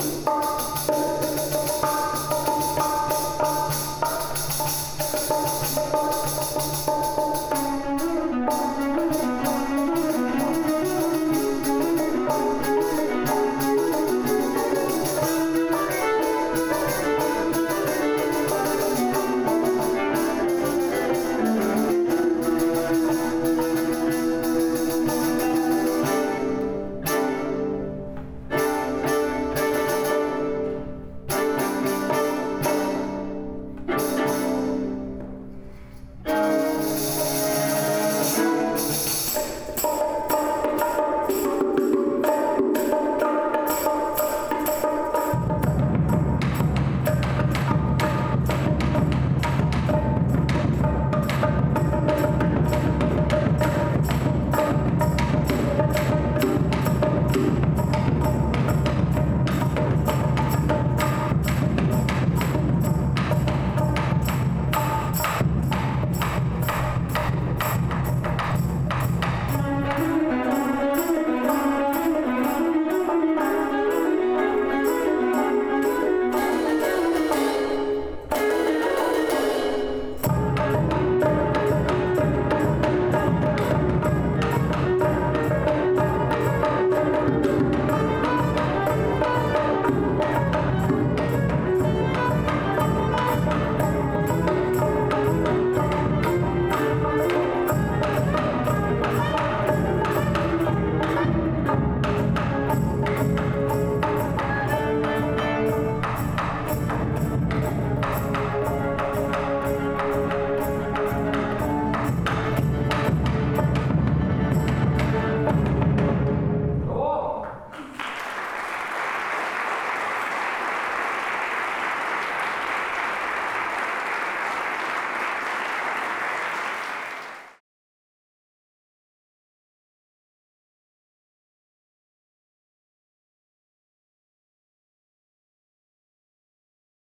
you